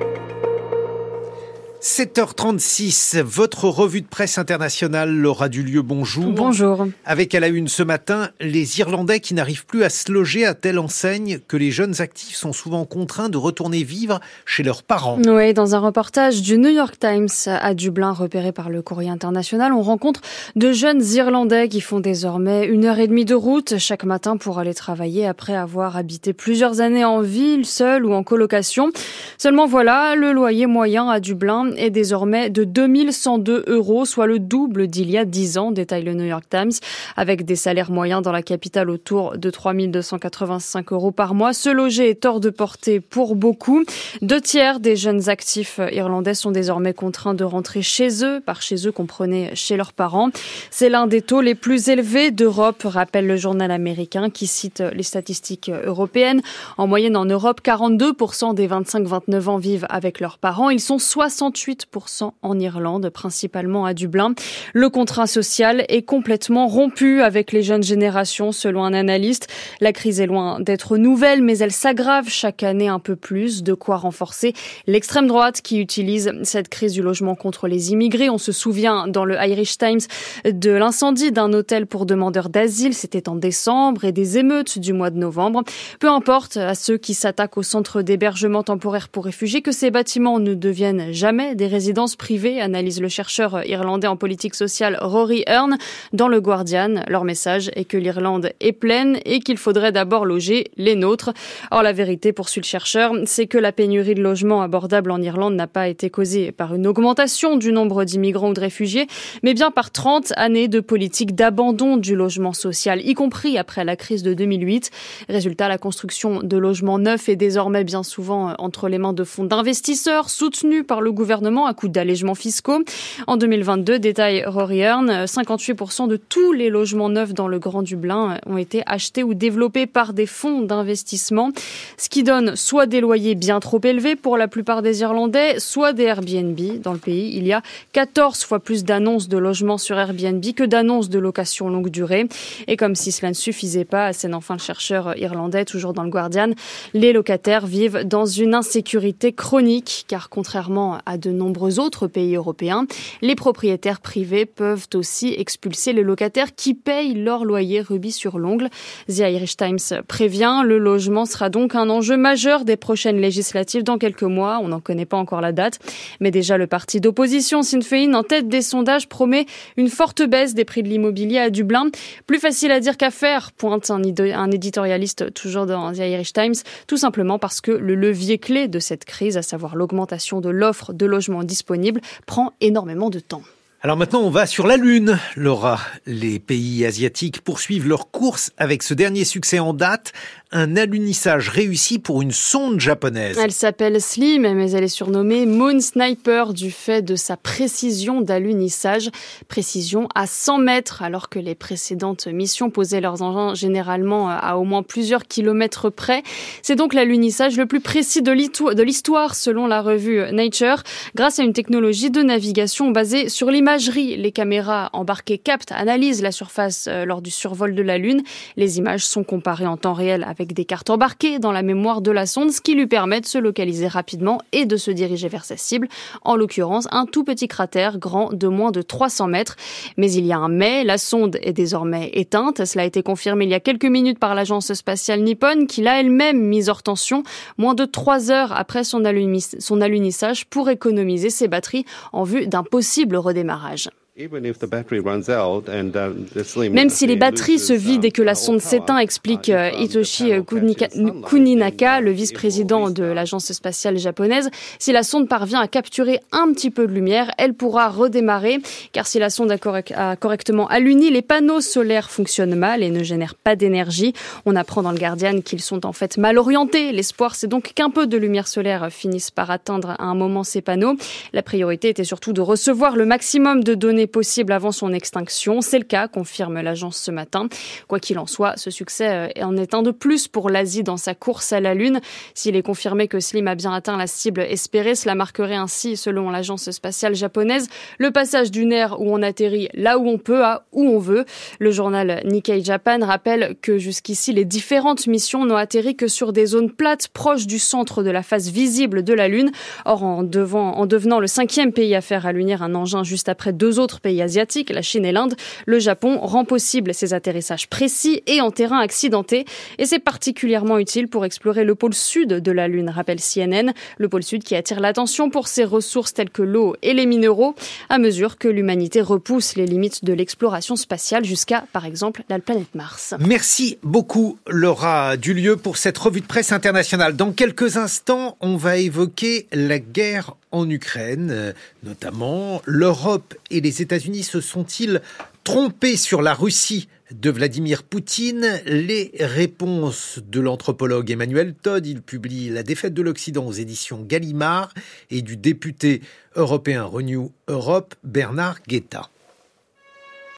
you 7h36, votre revue de presse internationale, Laura Dulieu, bonjour. Bonjour. Avec à la une ce matin, les Irlandais qui n'arrivent plus à se loger à telle enseigne que les jeunes actifs sont souvent contraints de retourner vivre chez leurs parents. Oui, dans un reportage du New York Times à Dublin, repéré par le courrier international, on rencontre de jeunes Irlandais qui font désormais une heure et demie de route chaque matin pour aller travailler après avoir habité plusieurs années en ville, seul ou en colocation. Seulement voilà, le loyer moyen à Dublin est désormais de 2102 euros, soit le double d'il y a 10 ans, détaille le New York Times, avec des salaires moyens dans la capitale autour de 3285 euros par mois. Ce loger est hors de portée pour beaucoup. Deux tiers des jeunes actifs irlandais sont désormais contraints de rentrer chez eux, par chez eux comprenez chez leurs parents. C'est l'un des taux les plus élevés d'Europe, rappelle le journal américain qui cite les statistiques européennes. En moyenne en Europe, 42% des 25-29 ans vivent avec leurs parents. Ils sont 68 en Irlande, principalement à Dublin. Le contrat social est complètement rompu avec les jeunes générations, selon un analyste. La crise est loin d'être nouvelle, mais elle s'aggrave chaque année un peu plus, de quoi renforcer l'extrême droite qui utilise cette crise du logement contre les immigrés. On se souvient dans le Irish Times de l'incendie d'un hôtel pour demandeurs d'asile, c'était en décembre, et des émeutes du mois de novembre. Peu importe à ceux qui s'attaquent au centre d'hébergement temporaire pour réfugiés que ces bâtiments ne deviennent jamais des résidences privées, analyse le chercheur irlandais en politique sociale Rory Hearn dans le Guardian. Leur message est que l'Irlande est pleine et qu'il faudrait d'abord loger les nôtres. Or, la vérité, poursuit le chercheur, c'est que la pénurie de logements abordables en Irlande n'a pas été causée par une augmentation du nombre d'immigrants ou de réfugiés, mais bien par 30 années de politique d'abandon du logement social, y compris après la crise de 2008. Résultat, la construction de logements neufs est désormais bien souvent entre les mains de fonds d'investisseurs soutenus par le gouvernement à coup d'allègements fiscaux. En 2022, détail Rory Hearn, 58% de tous les logements neufs dans le Grand Dublin ont été achetés ou développés par des fonds d'investissement, ce qui donne soit des loyers bien trop élevés pour la plupart des Irlandais, soit des Airbnb. Dans le pays, il y a 14 fois plus d'annonces de logements sur Airbnb que d'annonces de location longue durée. Et comme si cela ne suffisait pas, assène enfin le chercheur irlandais, toujours dans le Guardian, les locataires vivent dans une insécurité chronique, car contrairement à de nombreux autres pays européens, les propriétaires privés peuvent aussi expulser les locataires qui payent leur loyer rubis sur l'ongle. The Irish Times prévient, le logement sera donc un enjeu majeur des prochaines législatives dans quelques mois. On n'en connaît pas encore la date, mais déjà le parti d'opposition Sinn Féin en tête des sondages promet une forte baisse des prix de l'immobilier à Dublin. Plus facile à dire qu'à faire, pointe un, un éditorialiste toujours dans The Irish Times, tout simplement parce que le levier clé de cette crise, à savoir l'augmentation de l'offre de logements disponible prend énormément de temps. Alors maintenant, on va sur la Lune, Laura. Les pays asiatiques poursuivent leur course avec ce dernier succès en date, un alunissage réussi pour une sonde japonaise. Elle s'appelle Slim, mais elle est surnommée Moon Sniper du fait de sa précision d'alunissage. Précision à 100 mètres, alors que les précédentes missions posaient leurs engins généralement à au moins plusieurs kilomètres près. C'est donc l'alunissage le plus précis de l'histoire selon la revue Nature, grâce à une technologie de navigation basée sur l'imagerie. Les caméras embarquées captent, analysent la surface euh, lors du survol de la Lune. Les images sont comparées en temps réel avec des cartes embarquées dans la mémoire de la sonde, ce qui lui permet de se localiser rapidement et de se diriger vers sa cible, en l'occurrence un tout petit cratère grand de moins de 300 mètres. Mais il y a un mais, la sonde est désormais éteinte. Cela a été confirmé il y a quelques minutes par l'agence spatiale Nippon, qui l'a elle-même mise hors tension moins de trois heures après son, alunissage pour économiser ses batteries en vue d'un possible redémarrage. Uh, Même si les batteries se vident et que la sonde s'éteint, explique Hitoshi Kuninaka, le vice-président de l'agence spatiale japonaise, si la sonde parvient à capturer un petit peu de lumière, elle pourra redémarrer, car si la sonde a, correctement aluni, les panneaux solaires fonctionnent mal et ne génèrent pas d'énergie. On apprend dans le Guardian qu'ils sont en fait mal orientés. L'espoir, c'est donc qu'un peu de lumière solaire finisse par atteindre à un moment ces panneaux. La priorité était surtout de recevoir le maximum de données possible avant son extinction. C'est le cas, confirme l'agence ce matin. Quoi qu'il en soit, ce succès en est un de plus pour l'Asie dans sa course à la Lune. S'il est confirmé que Slim a bien atteint la cible espérée, cela marquerait ainsi, selon l'agence spatiale japonaise, le passage d'une ère où on atterrit là où on peut à où on veut. Le journal Nikkei Japan rappelle que jusqu'ici, les différentes missions n'ont atterri que sur des zones plates proches du centre de la face visible de la Lune. Or, en, en devenant le cinquième pays à faire allunir un engin juste après deux autres pays asiatiques, la Chine et l'Inde, le Japon rend possible ces atterrissages précis et en terrain accidenté. Et c'est particulièrement utile pour explorer le pôle sud de la Lune, rappelle CNN. Le pôle sud qui attire l'attention pour ses ressources telles que l'eau et les minéraux, à mesure que l'humanité repousse les limites de l'exploration spatiale jusqu'à, par exemple, la planète Mars. Merci beaucoup, Laura Dulieu, pour cette revue de presse internationale. Dans quelques instants, on va évoquer la guerre en Ukraine, notamment. L'Europe et les États-Unis se sont-ils trompés sur la Russie de Vladimir Poutine? Les réponses de l'anthropologue Emmanuel Todd, il publie La défaite de l'Occident aux éditions Gallimard, et du député européen Renew Europe Bernard Guetta.